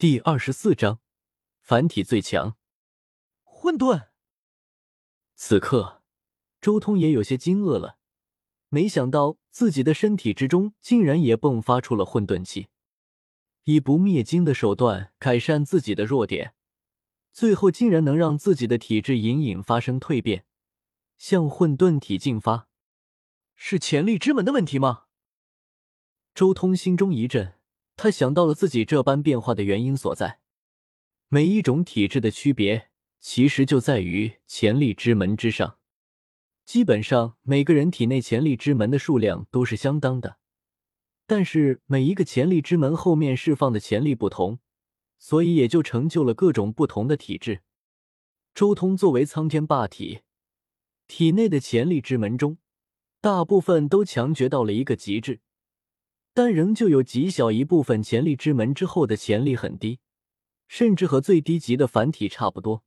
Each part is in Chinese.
第二十四章，凡体最强，混沌。此刻，周通也有些惊愕了，没想到自己的身体之中竟然也迸发出了混沌气，以不灭经的手段改善自己的弱点，最后竟然能让自己的体质隐隐发生蜕变，向混沌体进发，是潜力之门的问题吗？周通心中一震。他想到了自己这般变化的原因所在。每一种体质的区别，其实就在于潜力之门之上。基本上每个人体内潜力之门的数量都是相当的，但是每一个潜力之门后面释放的潜力不同，所以也就成就了各种不同的体质。周通作为苍天霸体，体内的潜力之门中，大部分都强绝到了一个极致。但仍旧有极小一部分潜力之门之后的潜力很低，甚至和最低级的凡体差不多。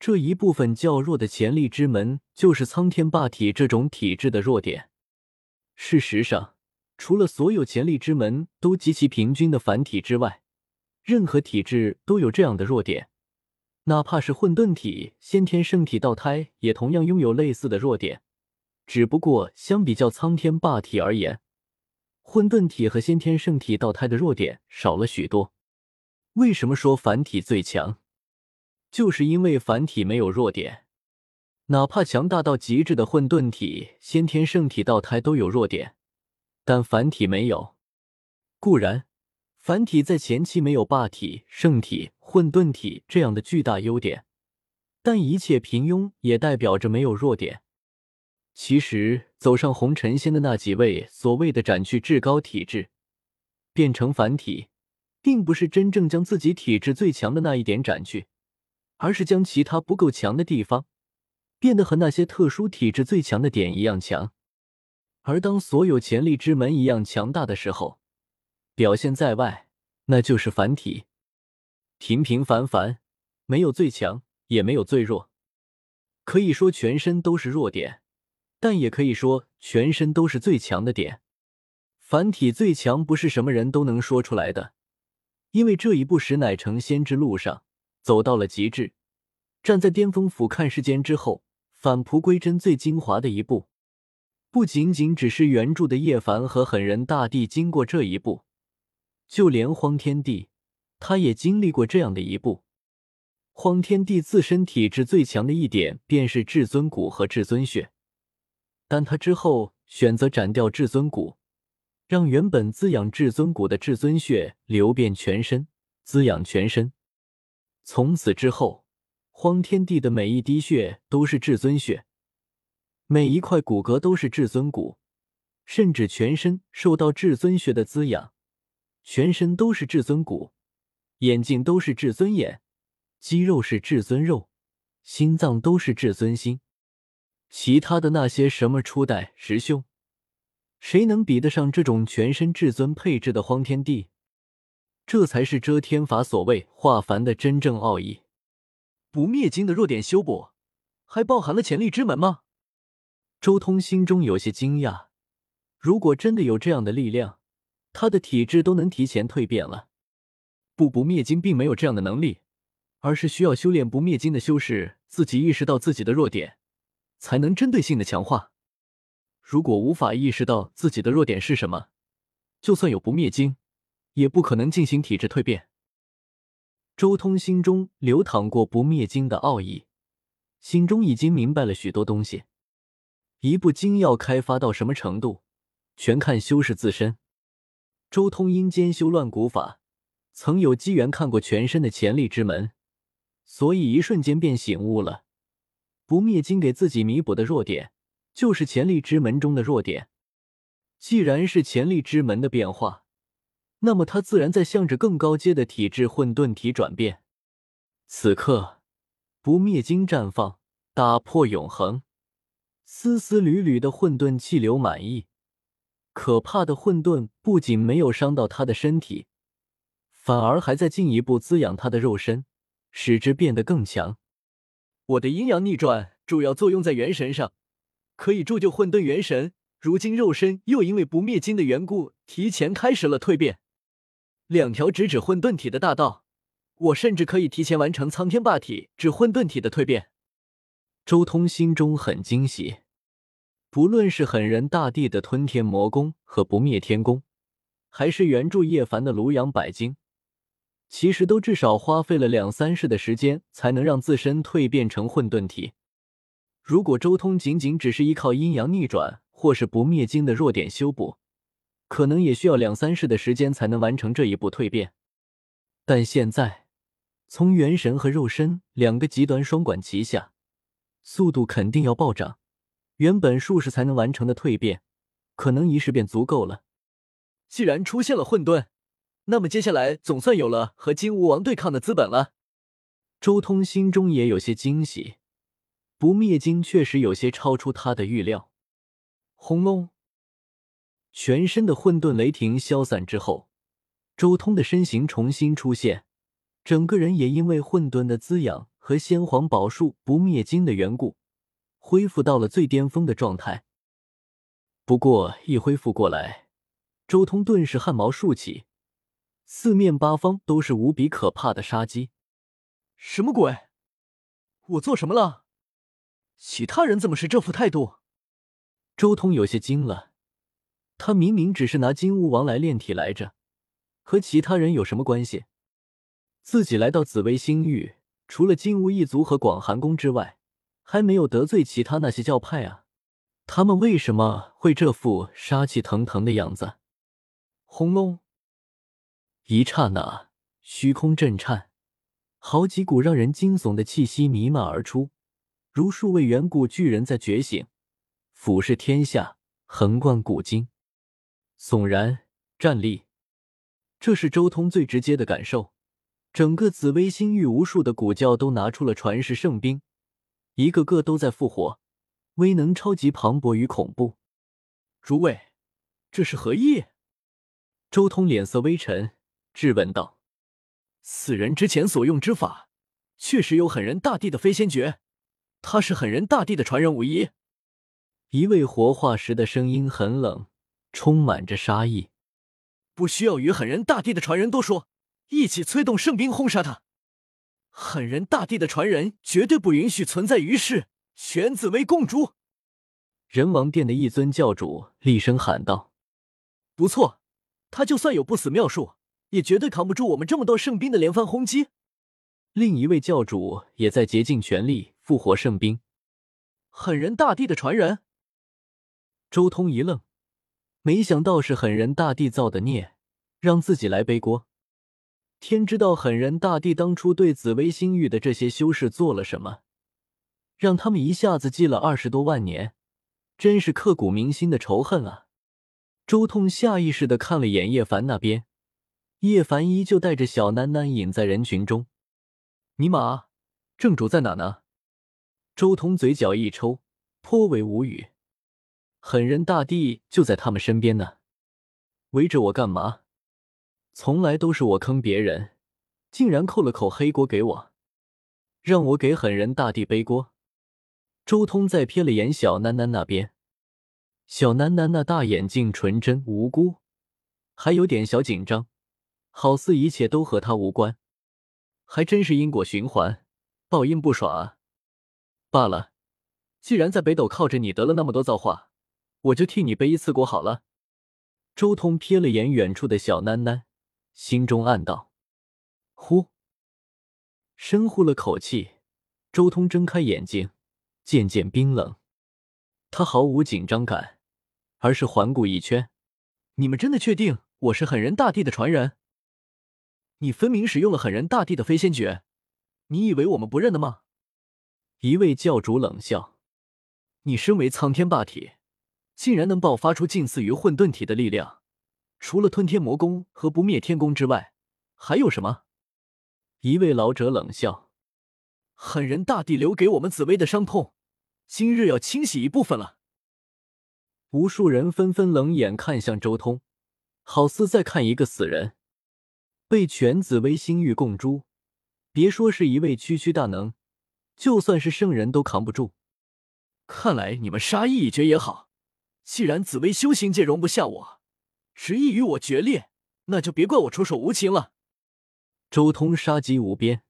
这一部分较弱的潜力之门，就是苍天霸体这种体质的弱点。事实上，除了所有潜力之门都极其平均的凡体之外，任何体质都有这样的弱点。哪怕是混沌体、先天圣体、道胎，也同样拥有类似的弱点。只不过相比较苍天霸体而言，混沌体和先天圣体道胎的弱点少了许多。为什么说凡体最强？就是因为凡体没有弱点。哪怕强大到极致的混沌体、先天圣体道胎都有弱点，但凡体没有。固然，凡体在前期没有霸体、圣体、混沌体这样的巨大优点，但一切平庸也代表着没有弱点。其实，走上红尘仙的那几位所谓的斩去至高体质，变成凡体，并不是真正将自己体质最强的那一点斩去，而是将其他不够强的地方变得和那些特殊体质最强的点一样强。而当所有潜力之门一样强大的时候，表现在外，那就是凡体，平平凡凡，没有最强，也没有最弱，可以说全身都是弱点。但也可以说，全身都是最强的点。凡体最强不是什么人都能说出来的，因为这一步实乃成仙之路上走到了极致，站在巅峰俯瞰世间之后返璞归真最精华的一步。不仅仅只是原著的叶凡和狠人大帝经过这一步，就连荒天帝他也经历过这样的一步。荒天帝自身体质最强的一点便是至尊骨和至尊血。但他之后选择斩掉至尊骨，让原本滋养至尊骨的至尊血流遍全身，滋养全身。从此之后，荒天地的每一滴血都是至尊血，每一块骨骼都是至尊骨，甚至全身受到至尊血的滋养，全身都是至尊骨，眼睛都是至尊眼，肌肉是至尊肉，心脏都是至尊心。其他的那些什么初代师兄，谁能比得上这种全身至尊配置的荒天帝？这才是遮天法所谓化凡的真正奥义。不灭经的弱点修补，还包含了潜力之门吗？周通心中有些惊讶。如果真的有这样的力量，他的体质都能提前蜕变了。不不灭经并没有这样的能力，而是需要修炼不灭经的修士自己意识到自己的弱点。才能针对性的强化。如果无法意识到自己的弱点是什么，就算有不灭经，也不可能进行体质蜕变。周通心中流淌过不灭经的奥义，心中已经明白了许多东西。一部经要开发到什么程度，全看修士自身。周通因兼修乱古法，曾有机缘看过全身的潜力之门，所以一瞬间便醒悟了。不灭金给自己弥补的弱点，就是潜力之门中的弱点。既然是潜力之门的变化，那么它自然在向着更高阶的体质混沌体转变。此刻，不灭金绽放，打破永恒，丝丝缕缕的混沌气流满溢。可怕的混沌不仅没有伤到他的身体，反而还在进一步滋养他的肉身，使之变得更强。我的阴阳逆转主要作用在元神上，可以铸就混沌元神。如今肉身又因为不灭金的缘故，提前开始了蜕变。两条直指混沌体的大道，我甚至可以提前完成苍天霸体至混沌体的蜕变。周通心中很惊喜，不论是狠人大帝的吞天魔功和不灭天功，还是原著叶凡的庐阳百经，其实都至少花费了两三世的时间才能让自身蜕变成混沌体。如果周通仅仅只是依靠阴阳逆转或是不灭经的弱点修补，可能也需要两三世的时间才能完成这一步蜕变。但现在，从元神和肉身两个极端双管齐下。速度肯定要暴涨，原本数十才能完成的蜕变，可能一世便足够了。既然出现了混沌，那么接下来总算有了和金吾王对抗的资本了。周通心中也有些惊喜，不灭金确实有些超出他的预料。轰隆！全身的混沌雷霆消散之后，周通的身形重新出现，整个人也因为混沌的滋养。和先皇宝术不灭金的缘故，恢复到了最巅峰的状态。不过一恢复过来，周通顿时汗毛竖起，四面八方都是无比可怕的杀机。什么鬼？我做什么了？其他人怎么是这副态度？周通有些惊了。他明明只是拿金乌王来炼体来着，和其他人有什么关系？自己来到紫薇星域。除了金乌一族和广寒宫之外，还没有得罪其他那些教派啊！他们为什么会这副杀气腾腾的样子？轰隆！一刹那，虚空震颤，好几股让人惊悚的气息弥漫而出，如数位远古巨人在觉醒，俯视天下，横贯古今，悚然站立。这是周通最直接的感受。整个紫薇星域，无数的古教都拿出了传世圣兵，一个个都在复活，威能超级磅礴与恐怖。诸位，这是何意？周通脸色微沉，质问道：“此人之前所用之法，确实有狠人大帝的飞仙诀，他是狠人大帝的传人无疑。”一位活化石的声音很冷，充满着杀意：“不需要与狠人大帝的传人多说。”一起催动圣兵轰杀他！狠人大帝的传人绝对不允许存在于世，全紫薇共主！人王殿的一尊教主厉声喊道：“不错，他就算有不死妙术，也绝对扛不住我们这么多圣兵的连番轰击。”另一位教主也在竭尽全力复活圣兵。狠人大帝的传人，周通一愣，没想到是狠人大帝造的孽，让自己来背锅。天知道狠人大帝当初对紫薇星域的这些修士做了什么，让他们一下子记了二十多万年，真是刻骨铭心的仇恨啊！周通下意识的看了眼叶凡那边，叶凡依旧带着小囡囡隐在人群中。尼玛，正主在哪呢？周通嘴角一抽，颇为无语。狠人大帝就在他们身边呢，围着我干嘛？从来都是我坑别人，竟然扣了口黑锅给我，让我给狠人大帝背锅。周通再瞥了眼小囡囡那边，小囡囡那大眼睛纯真无辜，还有点小紧张，好似一切都和他无关，还真是因果循环，报应不爽啊！罢了，既然在北斗靠着你得了那么多造化，我就替你背一次锅好了。周通瞥了眼远处的小囡囡。心中暗道：“呼，深呼了口气。”周通睁开眼睛，渐渐冰冷。他毫无紧张感，而是环顾一圈：“你们真的确定我是狠人大帝的传人？你分明使用了狠人大帝的飞仙诀，你以为我们不认得吗？”一位教主冷笑：“你身为苍天霸体，竟然能爆发出近似于混沌体的力量？”除了吞天魔功和不灭天功之外，还有什么？一位老者冷笑：“狠人大帝留给我们紫薇的伤痛，今日要清洗一部分了。”无数人纷纷冷眼看向周通，好似在看一个死人。被全紫薇星域共诛，别说是一位区区大能，就算是圣人都扛不住。看来你们杀意已决也好，既然紫薇修行界容不下我。执意与我决裂，那就别怪我出手无情了。周通杀机无边，